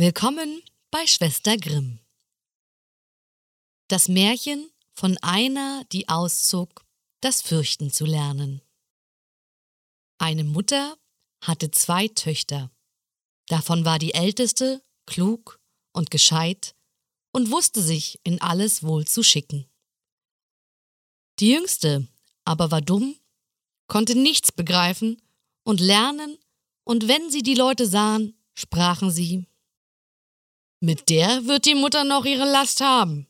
Willkommen bei Schwester Grimm. Das Märchen von einer, die auszog, das Fürchten zu lernen. Eine Mutter hatte zwei Töchter. Davon war die älteste klug und gescheit und wusste sich in alles wohl zu schicken. Die jüngste aber war dumm, konnte nichts begreifen und lernen, und wenn sie die Leute sahen, sprachen sie mit der wird die Mutter noch ihre Last haben.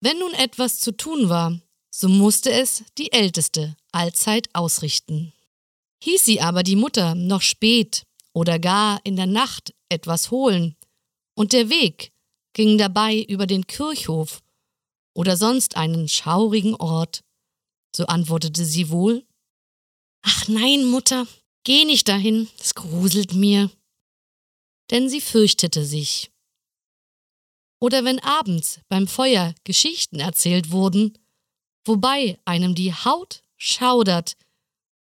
Wenn nun etwas zu tun war, so musste es die Älteste allzeit ausrichten. Hieß sie aber die Mutter noch spät oder gar in der Nacht etwas holen, und der Weg ging dabei über den Kirchhof oder sonst einen schaurigen Ort, so antwortete sie wohl Ach nein, Mutter, geh nicht dahin, es gruselt mir denn sie fürchtete sich. Oder wenn abends beim Feuer Geschichten erzählt wurden, wobei einem die Haut schaudert,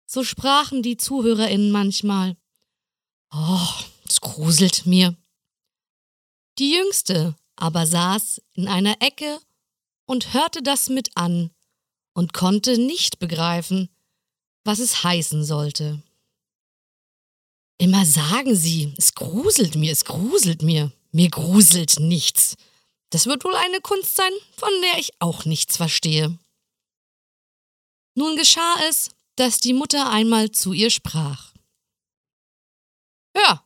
so sprachen die ZuhörerInnen manchmal, Oh, es gruselt mir. Die Jüngste aber saß in einer Ecke und hörte das mit an und konnte nicht begreifen, was es heißen sollte. Immer sagen sie, es gruselt mir, es gruselt mir. Mir gruselt nichts. Das wird wohl eine Kunst sein, von der ich auch nichts verstehe. Nun geschah es, dass die Mutter einmal zu ihr sprach. Hör,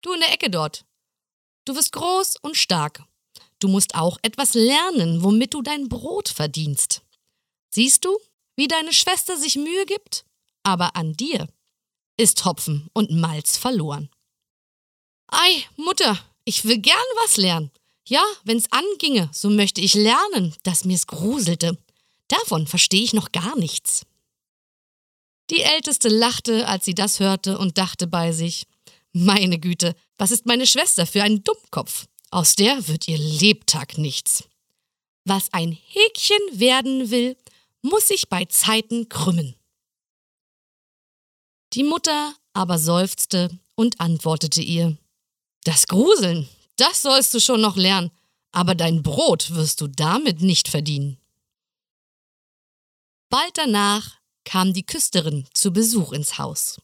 du in der Ecke dort. Du wirst groß und stark. Du musst auch etwas lernen, womit du dein Brot verdienst. Siehst du, wie deine Schwester sich Mühe gibt? Aber an dir ist Hopfen und Malz verloren. Ei, Mutter, ich will gern was lernen. Ja, wenn's anginge, so möchte ich lernen, dass mir's gruselte. Davon verstehe ich noch gar nichts. Die Älteste lachte, als sie das hörte und dachte bei sich, meine Güte, was ist meine Schwester für ein Dummkopf? Aus der wird ihr Lebtag nichts. Was ein Häkchen werden will, muss sich bei Zeiten krümmen. Die Mutter aber seufzte und antwortete ihr Das Gruseln, das sollst du schon noch lernen, aber dein Brot wirst du damit nicht verdienen. Bald danach kam die Küsterin zu Besuch ins Haus.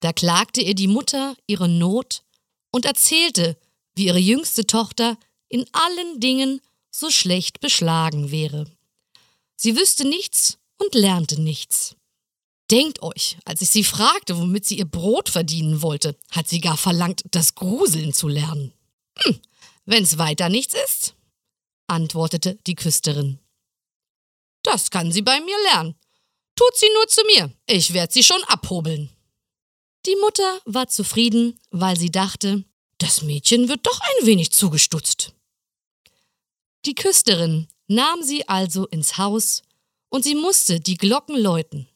Da klagte ihr die Mutter ihre Not und erzählte, wie ihre jüngste Tochter in allen Dingen so schlecht beschlagen wäre. Sie wüsste nichts und lernte nichts. Denkt euch, als ich sie fragte, womit sie ihr Brot verdienen wollte, hat sie gar verlangt, das Gruseln zu lernen. Hm, wenn's weiter nichts ist, antwortete die Küsterin. Das kann sie bei mir lernen. Tut sie nur zu mir, ich werd sie schon abhobeln. Die Mutter war zufrieden, weil sie dachte, das Mädchen wird doch ein wenig zugestutzt. Die Küsterin nahm sie also ins Haus und sie musste die Glocken läuten.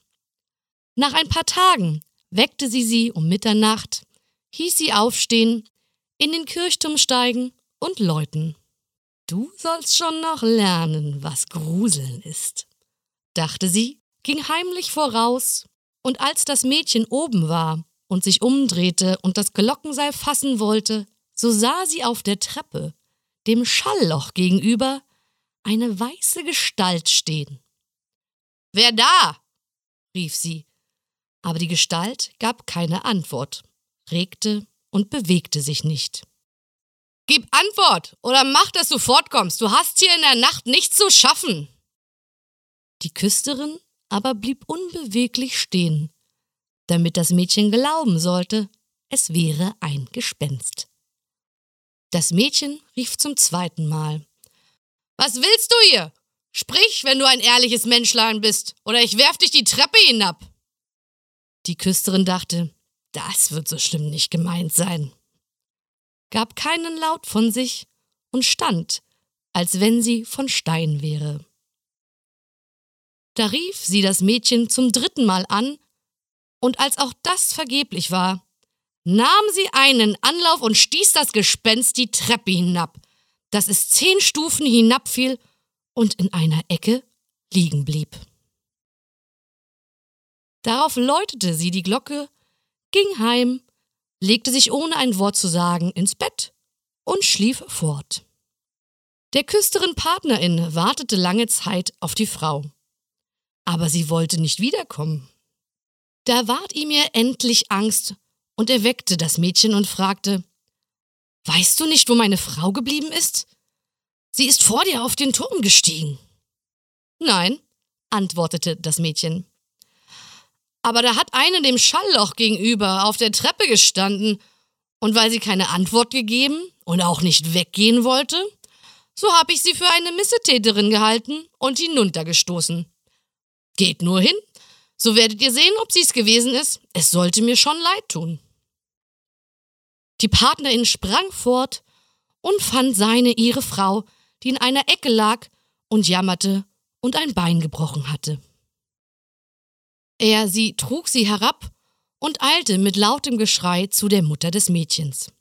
Nach ein paar Tagen weckte sie sie um Mitternacht, hieß sie aufstehen, in den Kirchturm steigen und läuten. Du sollst schon noch lernen, was Gruseln ist, dachte sie, ging heimlich voraus, und als das Mädchen oben war und sich umdrehte und das Glockenseil fassen wollte, so sah sie auf der Treppe, dem Schallloch gegenüber, eine weiße Gestalt stehen. Wer da? rief sie aber die Gestalt gab keine Antwort, regte und bewegte sich nicht. Gib Antwort oder mach, dass du fortkommst. Du hast hier in der Nacht nichts zu schaffen. Die Küsterin aber blieb unbeweglich stehen, damit das Mädchen glauben sollte, es wäre ein Gespenst. Das Mädchen rief zum zweiten Mal. Was willst du hier? Sprich, wenn du ein ehrliches Menschlein bist, oder ich werf dich die Treppe hinab. Die Küsterin dachte, das wird so schlimm nicht gemeint sein, gab keinen Laut von sich und stand, als wenn sie von Stein wäre. Da rief sie das Mädchen zum dritten Mal an, und als auch das vergeblich war, nahm sie einen Anlauf und stieß das Gespenst die Treppe hinab, dass es zehn Stufen hinabfiel und in einer Ecke liegen blieb. Darauf läutete sie die Glocke, ging heim, legte sich ohne ein Wort zu sagen ins Bett und schlief fort. Der Küsterin Partnerin wartete lange Zeit auf die Frau. Aber sie wollte nicht wiederkommen. Da ward ihm ihr endlich Angst und er weckte das Mädchen und fragte, Weißt du nicht, wo meine Frau geblieben ist? Sie ist vor dir auf den Turm gestiegen. Nein, antwortete das Mädchen. Aber da hat eine dem Schallloch gegenüber auf der Treppe gestanden, und weil sie keine Antwort gegeben und auch nicht weggehen wollte, so habe ich sie für eine Missetäterin gehalten und hinuntergestoßen. Geht nur hin, so werdet ihr sehen, ob sie's gewesen ist. Es sollte mir schon leid tun. Die Partnerin sprang fort und fand seine, ihre Frau, die in einer Ecke lag und jammerte und ein Bein gebrochen hatte. Er sie trug sie herab und eilte mit lautem Geschrei zu der Mutter des Mädchens.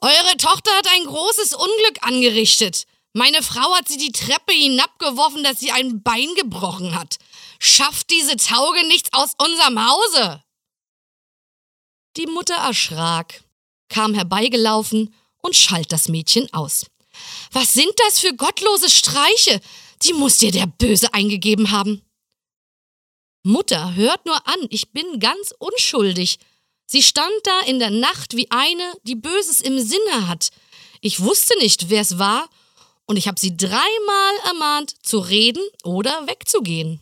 Eure Tochter hat ein großes Unglück angerichtet. Meine Frau hat sie die Treppe hinabgeworfen, dass sie ein Bein gebrochen hat. Schafft diese Tauge nichts aus unserem Hause! Die Mutter erschrak, kam herbeigelaufen und schalt das Mädchen aus. Was sind das für gottlose Streiche? Die muss dir der Böse eingegeben haben. Mutter, hört nur an, ich bin ganz unschuldig. Sie stand da in der Nacht wie eine, die Böses im Sinne hat. Ich wusste nicht, wer es war, und ich habe sie dreimal ermahnt, zu reden oder wegzugehen.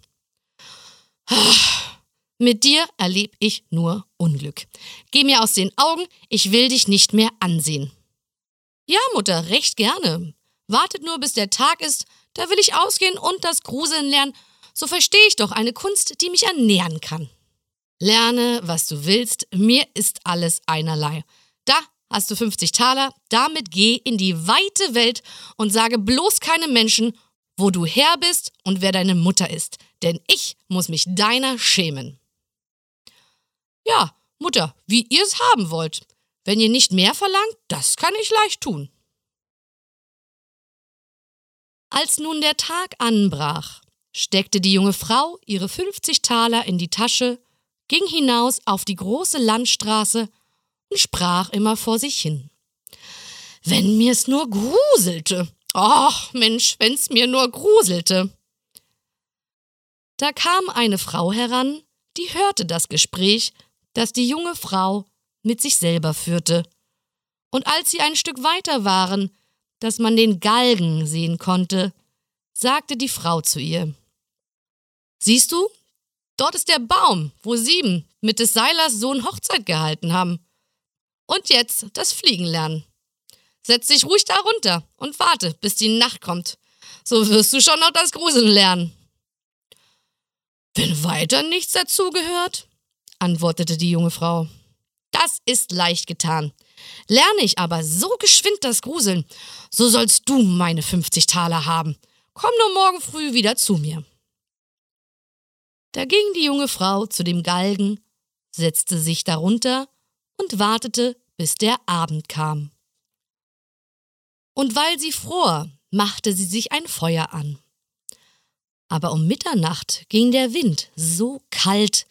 Mit dir erleb ich nur Unglück. Geh mir aus den Augen, ich will dich nicht mehr ansehen. Ja, Mutter, recht gerne. Wartet nur, bis der Tag ist, da will ich ausgehen und das Gruseln lernen so verstehe ich doch eine Kunst, die mich ernähren kann. Lerne, was du willst, mir ist alles einerlei. Da hast du 50 Taler, damit geh in die weite Welt und sage bloß keinem Menschen, wo du her bist und wer deine Mutter ist, denn ich muss mich deiner schämen. Ja, Mutter, wie ihr es haben wollt. Wenn ihr nicht mehr verlangt, das kann ich leicht tun. Als nun der Tag anbrach steckte die junge Frau ihre 50 Taler in die Tasche, ging hinaus auf die große Landstraße und sprach immer vor sich hin. Wenn mir's nur gruselte. Ach, Mensch, wenn's mir nur gruselte. Da kam eine Frau heran, die hörte das Gespräch, das die junge Frau mit sich selber führte. Und als sie ein Stück weiter waren, dass man den Galgen sehen konnte, sagte die Frau zu ihr. Siehst du, dort ist der Baum, wo sieben mit des Seilers Sohn Hochzeit gehalten haben. Und jetzt das Fliegen lernen. Setz dich ruhig da runter und warte, bis die Nacht kommt. So wirst du schon noch das Gruseln lernen. Wenn weiter nichts dazugehört, antwortete die junge Frau. Das ist leicht getan. Lerne ich aber so geschwind das Gruseln, so sollst du meine 50 Taler haben. Komm nur morgen früh wieder zu mir. Da ging die junge Frau zu dem Galgen, setzte sich darunter und wartete, bis der Abend kam. Und weil sie fror, machte sie sich ein Feuer an. Aber um Mitternacht ging der Wind so kalt,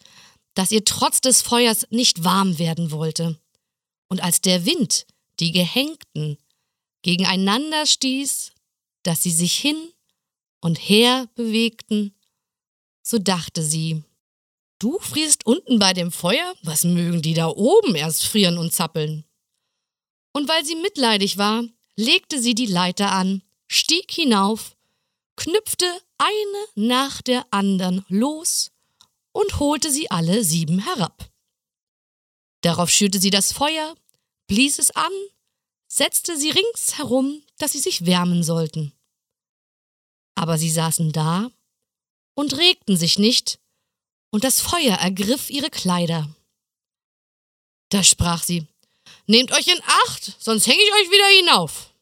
dass ihr trotz des Feuers nicht warm werden wollte. Und als der Wind die Gehängten gegeneinander stieß, dass sie sich hin und her bewegten, so dachte sie. Du frierst unten bei dem Feuer? Was mögen die da oben erst frieren und zappeln? Und weil sie mitleidig war, legte sie die Leiter an, stieg hinauf, knüpfte eine nach der andern los und holte sie alle sieben herab. Darauf schürte sie das Feuer, blies es an, setzte sie rings herum, dass sie sich wärmen sollten. Aber sie saßen da und regten sich nicht, und das Feuer ergriff ihre Kleider. Da sprach sie, Nehmt euch in Acht, sonst hänge ich euch wieder hinauf.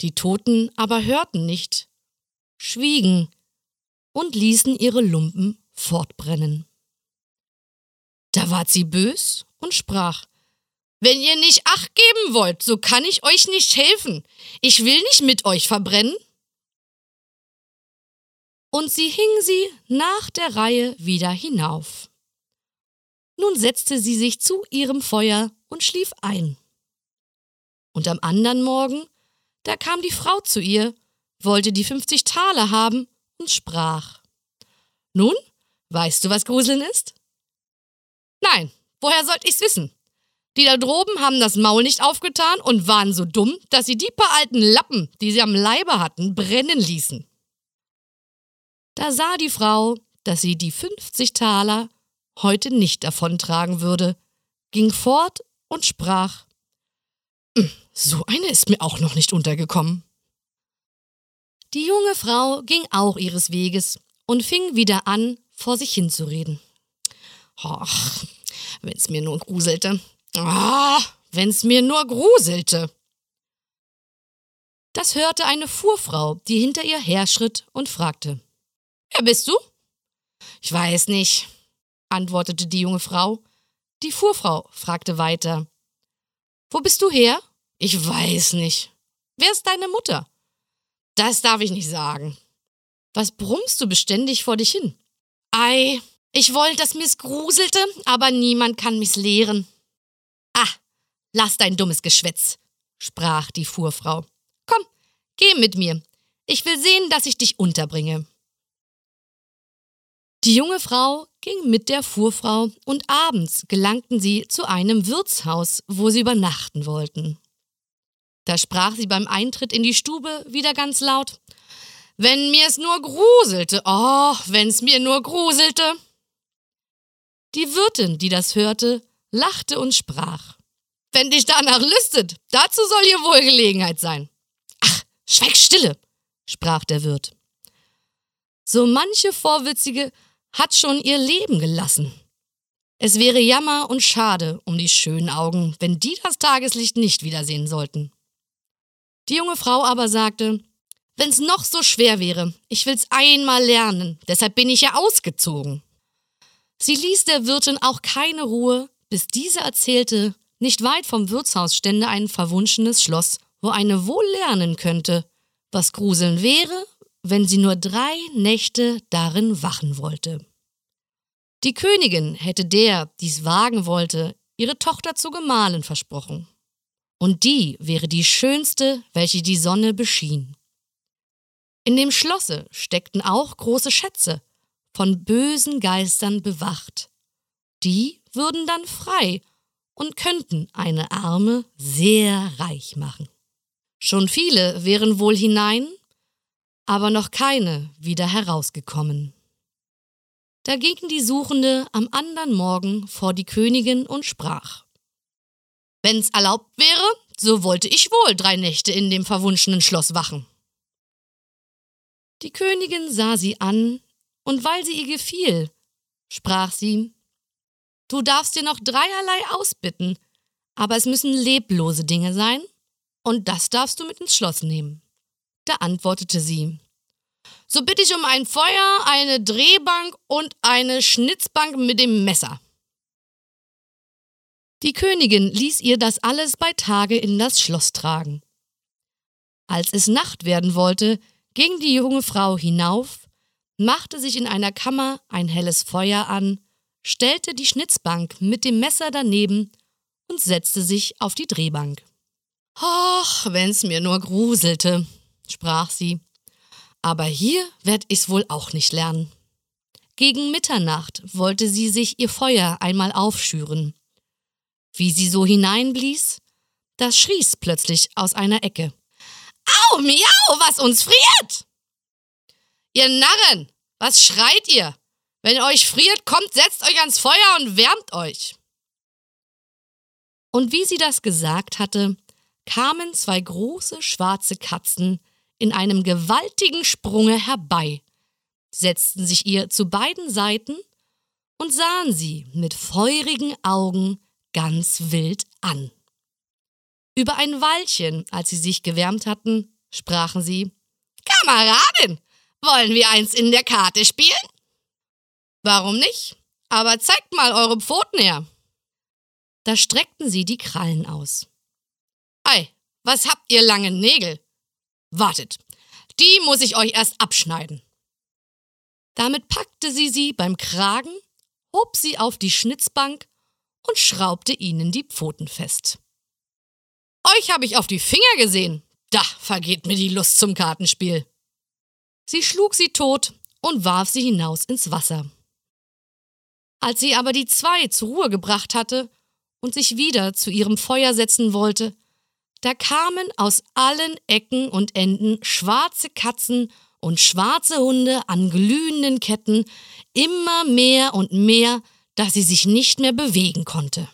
Die Toten aber hörten nicht, schwiegen und ließen ihre Lumpen fortbrennen. Da ward sie bös und sprach, Wenn ihr nicht Acht geben wollt, so kann ich euch nicht helfen. Ich will nicht mit euch verbrennen und sie hing sie nach der Reihe wieder hinauf. Nun setzte sie sich zu ihrem Feuer und schlief ein. Und am anderen Morgen, da kam die Frau zu ihr, wollte die 50 Taler haben und sprach. Nun, weißt du, was Gruseln ist? Nein, woher sollt ich's wissen? Die da droben haben das Maul nicht aufgetan und waren so dumm, dass sie die paar alten Lappen, die sie am Leibe hatten, brennen ließen. Da sah die Frau, dass sie die 50 Taler heute nicht davontragen würde, ging fort und sprach: hm, So eine ist mir auch noch nicht untergekommen. Die junge Frau ging auch ihres Weges und fing wieder an, vor sich hinzureden. Ach, wenn's mir nur gruselte. Ah, wenn's mir nur gruselte. Das hörte eine Fuhrfrau, die hinter ihr herschritt und fragte: Wer bist du? Ich weiß nicht, antwortete die junge Frau. Die Fuhrfrau fragte weiter: Wo bist du her? Ich weiß nicht. Wer ist deine Mutter? Das darf ich nicht sagen. Was brummst du beständig vor dich hin? Ei, ich wollte, dass mir's gruselte, aber niemand kann mich's lehren. Ah, lass dein dummes Geschwätz, sprach die Fuhrfrau. Komm, geh mit mir. Ich will sehen, dass ich dich unterbringe. Die junge Frau ging mit der Fuhrfrau und abends gelangten sie zu einem Wirtshaus, wo sie übernachten wollten. Da sprach sie beim Eintritt in die Stube wieder ganz laut: Wenn mir's nur gruselte, oh, wenn's mir nur gruselte. Die Wirtin, die das hörte, lachte und sprach. Wenn dich danach lüstet, dazu soll hier wohl Gelegenheit sein. Ach, schweig stille, sprach der Wirt. So manche Vorwitzige hat schon ihr Leben gelassen. Es wäre Jammer und schade um die schönen Augen, wenn die das Tageslicht nicht wiedersehen sollten. Die junge Frau aber sagte, wenn's noch so schwer wäre, ich will's einmal lernen, deshalb bin ich ja ausgezogen. Sie ließ der Wirtin auch keine Ruhe, bis diese erzählte, nicht weit vom Wirtshaus stände ein verwunschenes Schloss, wo eine wohl lernen könnte, was Gruseln wäre, wenn sie nur drei Nächte darin wachen wollte. Die Königin hätte der, die's wagen wollte, ihre Tochter zu Gemahlin versprochen. Und die wäre die schönste, welche die Sonne beschien. In dem Schlosse steckten auch große Schätze, von bösen Geistern bewacht. Die würden dann frei und könnten eine Arme sehr reich machen. Schon viele wären wohl hinein, aber noch keine wieder herausgekommen. Da ging die Suchende am andern Morgen vor die Königin und sprach Wenn's erlaubt wäre, so wollte ich wohl drei Nächte in dem verwunschenen Schloss wachen. Die Königin sah sie an und weil sie ihr gefiel, sprach sie, Du darfst dir noch dreierlei ausbitten, aber es müssen leblose Dinge sein, und das darfst du mit ins Schloss nehmen. Da antwortete sie, So bitte ich um ein Feuer, eine Drehbank und eine Schnitzbank mit dem Messer. Die Königin ließ ihr das alles bei Tage in das Schloss tragen. Als es Nacht werden wollte, ging die junge Frau hinauf machte sich in einer Kammer ein helles Feuer an, stellte die Schnitzbank mit dem Messer daneben und setzte sich auf die Drehbank. Ach, wenn's mir nur gruselte, sprach sie. Aber hier werd ich's wohl auch nicht lernen. Gegen Mitternacht wollte sie sich ihr Feuer einmal aufschüren. Wie sie so hineinblies, da schrie's plötzlich aus einer Ecke. Au, miau, was uns friert! Ihr Narren, was schreit ihr? Wenn euch friert, kommt, setzt euch ans Feuer und wärmt euch. Und wie sie das gesagt hatte, kamen zwei große schwarze Katzen in einem gewaltigen Sprunge herbei, setzten sich ihr zu beiden Seiten und sahen sie mit feurigen Augen ganz wild an. Über ein Weilchen, als sie sich gewärmt hatten, sprachen sie Kameradin, wollen wir eins in der Karte spielen? Warum nicht? Aber zeigt mal eure Pfoten her. Da streckten sie die Krallen aus. Ei, was habt ihr lange Nägel? Wartet, die muss ich euch erst abschneiden. Damit packte sie sie beim Kragen, hob sie auf die Schnitzbank und schraubte ihnen die Pfoten fest. Euch habe ich auf die Finger gesehen. Da vergeht mir die Lust zum Kartenspiel. Sie schlug sie tot und warf sie hinaus ins Wasser. Als sie aber die zwei zur Ruhe gebracht hatte und sich wieder zu ihrem Feuer setzen wollte, da kamen aus allen Ecken und Enden schwarze Katzen und schwarze Hunde an glühenden Ketten, immer mehr und mehr, dass sie sich nicht mehr bewegen konnte.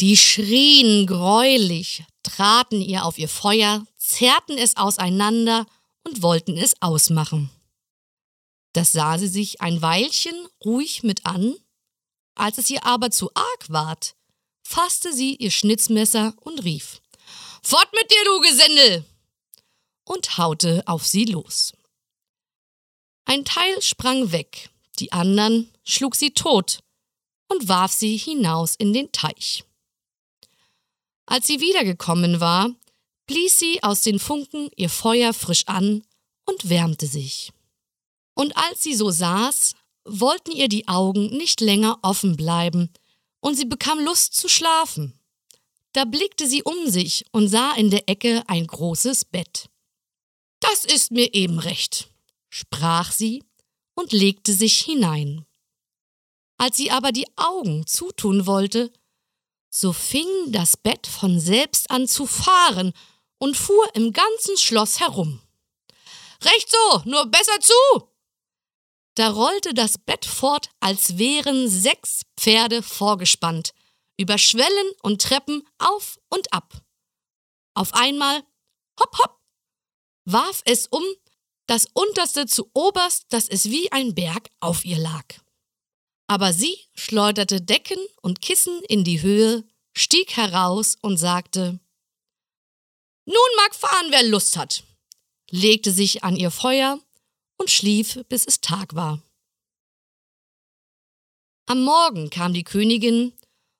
Die schrien greulich, traten ihr auf ihr Feuer, zerrten es auseinander und wollten es ausmachen. Das sah sie sich ein Weilchen ruhig mit an, als es ihr aber zu arg ward, fasste sie ihr Schnitzmesser und rief Fort mit dir, du Gesindel! und haute auf sie los. Ein Teil sprang weg, die andern schlug sie tot und warf sie hinaus in den Teich. Als sie wiedergekommen war, blies sie aus den Funken ihr Feuer frisch an und wärmte sich. Und als sie so saß, wollten ihr die Augen nicht länger offen bleiben, und sie bekam Lust zu schlafen. Da blickte sie um sich und sah in der Ecke ein großes Bett. Das ist mir eben recht, sprach sie und legte sich hinein. Als sie aber die Augen zutun wollte, so fing das Bett von selbst an zu fahren und fuhr im ganzen Schloss herum. Recht so, nur besser zu, da rollte das Bett fort, als wären sechs Pferde vorgespannt, über Schwellen und Treppen auf und ab. Auf einmal, hopp, hopp, warf es um, das unterste zu oberst, dass es wie ein Berg auf ihr lag. Aber sie schleuderte Decken und Kissen in die Höhe, stieg heraus und sagte, Nun mag fahren, wer Lust hat, legte sich an ihr Feuer und schlief, bis es Tag war. Am Morgen kam die Königin,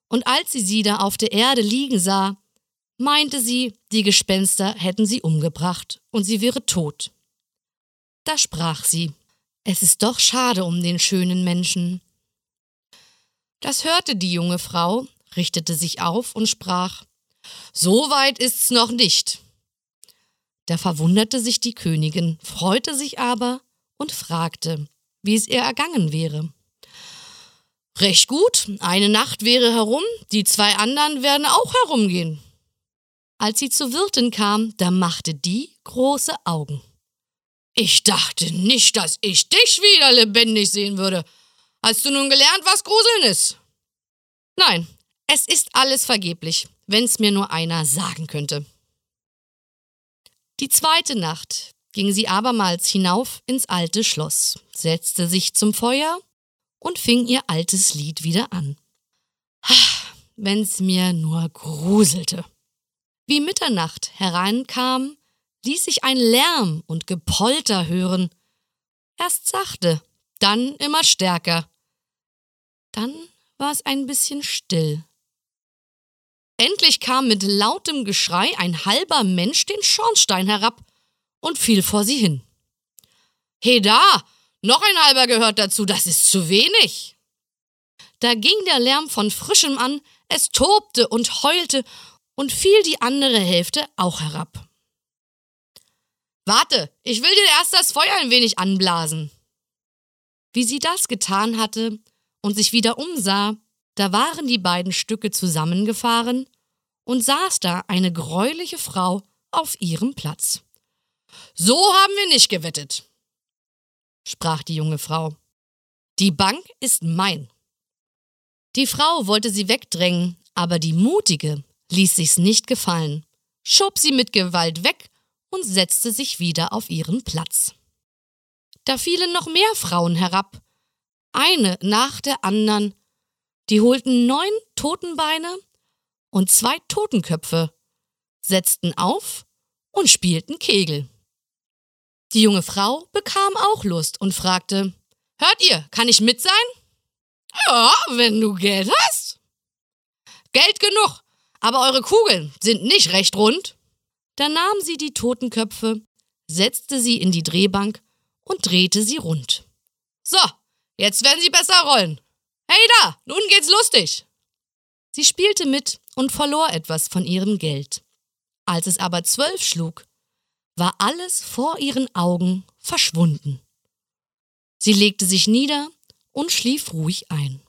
und als sie sie da auf der Erde liegen sah, meinte sie, die Gespenster hätten sie umgebracht und sie wäre tot. Da sprach sie, es ist doch schade um den schönen Menschen. Das hörte die junge Frau, richtete sich auf und sprach, so weit ist's noch nicht. Da verwunderte sich die Königin, freute sich aber und fragte, wie es ihr ergangen wäre. Recht gut, eine Nacht wäre herum, die zwei anderen werden auch herumgehen. Als sie zur Wirtin kam, da machte die große Augen. Ich dachte nicht, dass ich dich wieder lebendig sehen würde. Hast du nun gelernt, was Gruseln ist? Nein, es ist alles vergeblich, wenn's mir nur einer sagen könnte. Die zweite Nacht ging sie abermals hinauf ins alte Schloss, setzte sich zum Feuer und fing ihr altes Lied wieder an. Wenn's mir nur gruselte. Wie Mitternacht hereinkam, ließ sich ein Lärm und Gepolter hören. Erst sachte, dann immer stärker. Dann war es ein bisschen still. Endlich kam mit lautem Geschrei ein halber Mensch den Schornstein herab und fiel vor sie hin. He da, noch ein halber gehört dazu, das ist zu wenig. Da ging der Lärm von frischem an, es tobte und heulte und fiel die andere Hälfte auch herab. Warte, ich will dir erst das Feuer ein wenig anblasen. Wie sie das getan hatte und sich wieder umsah, da waren die beiden Stücke zusammengefahren und saß da eine greuliche Frau auf ihrem Platz. So haben wir nicht gewettet, sprach die junge Frau. Die Bank ist mein. Die Frau wollte sie wegdrängen, aber die Mutige ließ sich's nicht gefallen, schob sie mit Gewalt weg und setzte sich wieder auf ihren Platz. Da fielen noch mehr Frauen herab, eine nach der andern, die holten neun Totenbeine und zwei Totenköpfe, setzten auf und spielten Kegel. Die junge Frau bekam auch Lust und fragte, Hört ihr, kann ich mit sein? Ja, wenn du Geld hast. Geld genug, aber eure Kugeln sind nicht recht rund. Da nahm sie die Totenköpfe, setzte sie in die Drehbank und drehte sie rund. So, jetzt werden sie besser rollen. Hey da, nun geht's lustig! Sie spielte mit und verlor etwas von ihrem Geld. Als es aber zwölf schlug, war alles vor ihren Augen verschwunden. Sie legte sich nieder und schlief ruhig ein.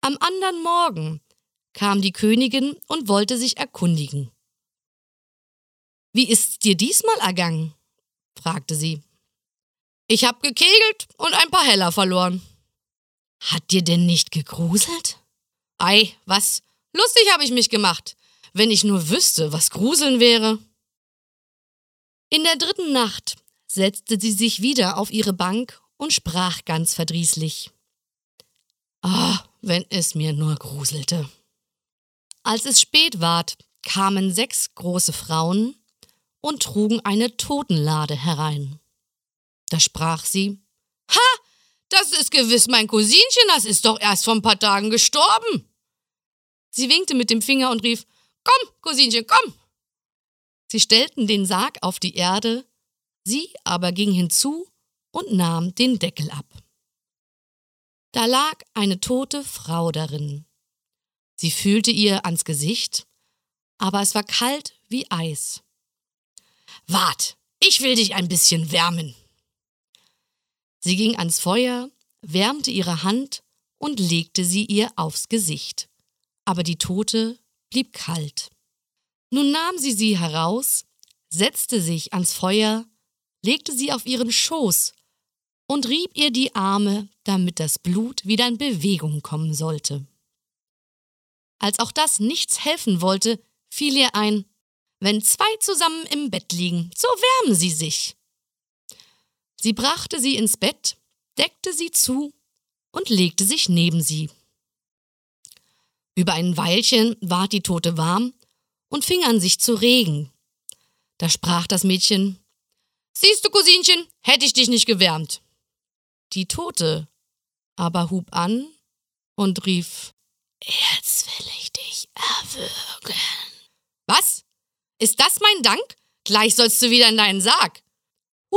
Am anderen Morgen kam die Königin und wollte sich erkundigen. Wie ist's dir diesmal ergangen? fragte sie. Ich hab gekegelt und ein paar Heller verloren. Hat dir denn nicht gegruselt? Ei, was? Lustig habe ich mich gemacht. Wenn ich nur wüsste, was Gruseln wäre. In der dritten Nacht setzte sie sich wieder auf ihre Bank und sprach ganz verdrießlich. Ah, wenn es mir nur gruselte. Als es spät ward, kamen sechs große Frauen und trugen eine Totenlade herein. Da sprach sie, Ha, das ist gewiss mein Cousinchen, das ist doch erst vor ein paar Tagen gestorben. Sie winkte mit dem Finger und rief, Komm, Cousinchen, komm! Sie stellten den Sarg auf die Erde, sie aber ging hinzu und nahm den Deckel ab. Da lag eine tote Frau darin. Sie fühlte ihr ans Gesicht, aber es war kalt wie Eis. Wart, ich will dich ein bisschen wärmen. Sie ging ans Feuer, wärmte ihre Hand und legte sie ihr aufs Gesicht. Aber die Tote blieb kalt. Nun nahm sie sie heraus, setzte sich ans Feuer, legte sie auf ihren Schoß und rieb ihr die Arme, damit das Blut wieder in Bewegung kommen sollte. Als auch das nichts helfen wollte, fiel ihr ein, wenn zwei zusammen im Bett liegen, so wärmen sie sich. Sie brachte sie ins Bett, deckte sie zu und legte sich neben sie. Über ein Weilchen ward die Tote warm und fing an sich zu regen. Da sprach das Mädchen Siehst du, Cousinchen, hätte ich dich nicht gewärmt. Die Tote aber hub an und rief Jetzt will ich dich erwürgen. Was? Ist das mein Dank? Gleich sollst du wieder in deinen Sarg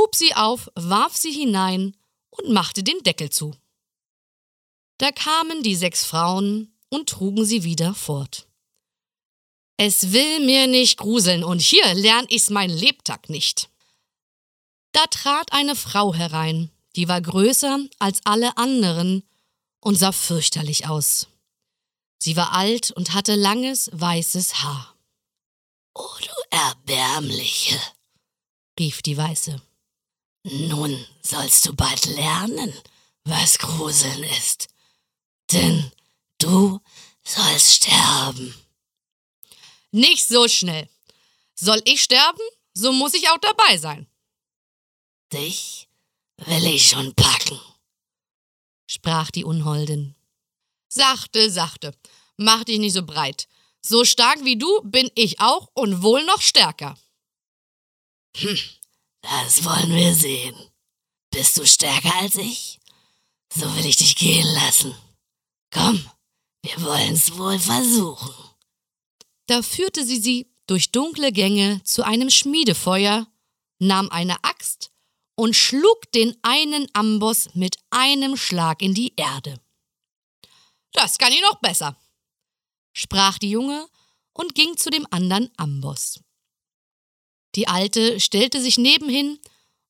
hob sie auf, warf sie hinein und machte den Deckel zu. Da kamen die sechs Frauen und trugen sie wieder fort. Es will mir nicht gruseln, und hier lern ich's mein Lebtag nicht. Da trat eine Frau herein, die war größer als alle anderen und sah fürchterlich aus. Sie war alt und hatte langes, weißes Haar. Oh, du Erbärmliche, rief die Weiße. Nun sollst du bald lernen, was Gruseln ist, denn du sollst sterben. Nicht so schnell. Soll ich sterben, so muss ich auch dabei sein. Dich will ich schon packen, sprach die Unholdin. Sachte, sachte, mach dich nicht so breit. So stark wie du bin ich auch und wohl noch stärker. Hm, das wollen wir sehen. Bist du stärker als ich? So will ich dich gehen lassen. Komm, wir wollen's wohl versuchen. Da führte sie sie durch dunkle Gänge zu einem Schmiedefeuer, nahm eine Axt und schlug den einen Amboss mit einem Schlag in die Erde. Das kann ich noch besser, sprach die Junge und ging zu dem anderen Amboss. Die Alte stellte sich nebenhin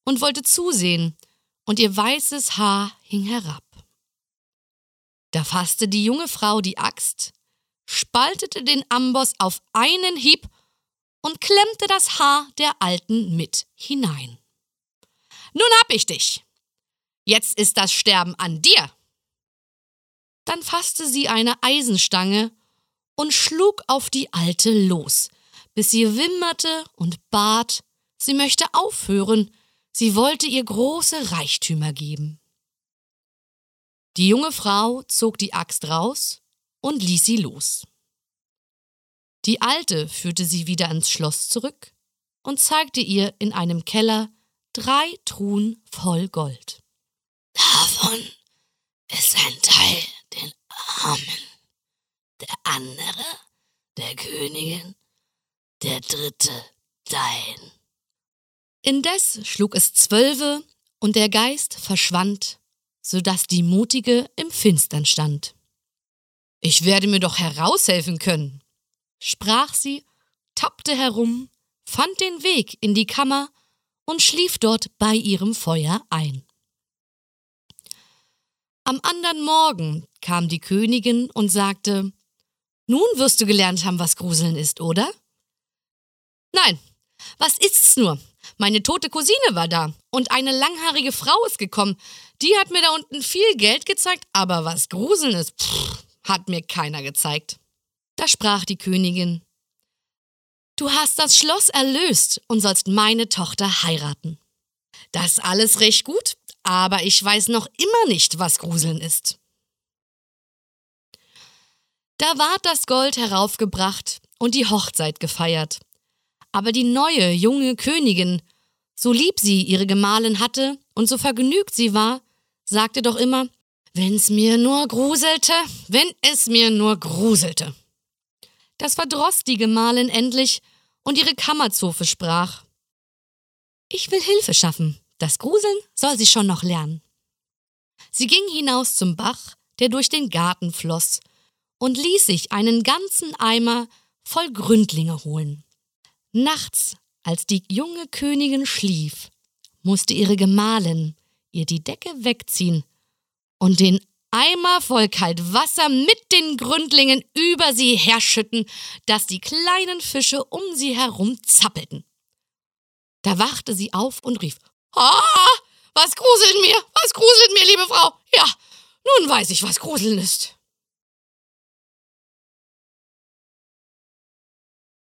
und wollte zusehen, und ihr weißes Haar hing herab. Da fasste die junge Frau die Axt, spaltete den Amboss auf einen Hieb und klemmte das Haar der Alten mit hinein. Nun hab ich dich. Jetzt ist das Sterben an dir. Dann fasste sie eine Eisenstange und schlug auf die Alte los, bis sie wimmerte und bat, sie möchte aufhören, sie wollte ihr große Reichtümer geben. Die junge Frau zog die Axt raus und ließ sie los. Die Alte führte sie wieder ans Schloss zurück und zeigte ihr in einem Keller drei Truhen voll Gold. Davon ist ein Teil den Armen, der andere der Königin der dritte dein. Indes schlug es zwölfe und der Geist verschwand so dass die Mutige im Finstern stand. Ich werde mir doch heraushelfen können, sprach sie, tappte herum, fand den Weg in die Kammer und schlief dort bei ihrem Feuer ein. Am andern Morgen kam die Königin und sagte, Nun wirst du gelernt haben, was Gruseln ist, oder? Nein, was ist's nur? Meine tote Cousine war da und eine langhaarige Frau ist gekommen. Die hat mir da unten viel Geld gezeigt, aber was Gruseln ist, pff, hat mir keiner gezeigt. Da sprach die Königin, Du hast das Schloss erlöst und sollst meine Tochter heiraten. Das alles recht gut, aber ich weiß noch immer nicht, was Gruseln ist. Da ward das Gold heraufgebracht und die Hochzeit gefeiert. Aber die neue, junge Königin, so lieb sie ihre Gemahlin hatte und so vergnügt sie war, sagte doch immer, Wenn's mir nur gruselte, wenn es mir nur gruselte. Das verdross die Gemahlin endlich und ihre Kammerzofe sprach. Ich will Hilfe schaffen, das Gruseln soll sie schon noch lernen. Sie ging hinaus zum Bach, der durch den Garten floss, und ließ sich einen ganzen Eimer voll Gründlinge holen. Nachts, als die junge Königin schlief, musste ihre Gemahlin ihr die Decke wegziehen und den Eimer voll kalt Wasser mit den Gründlingen über sie herschütten, dass die kleinen Fische um sie herum zappelten. Da wachte sie auf und rief, Ah, was gruselt mir, was gruselt mir, liebe Frau? Ja, nun weiß ich, was Gruseln ist.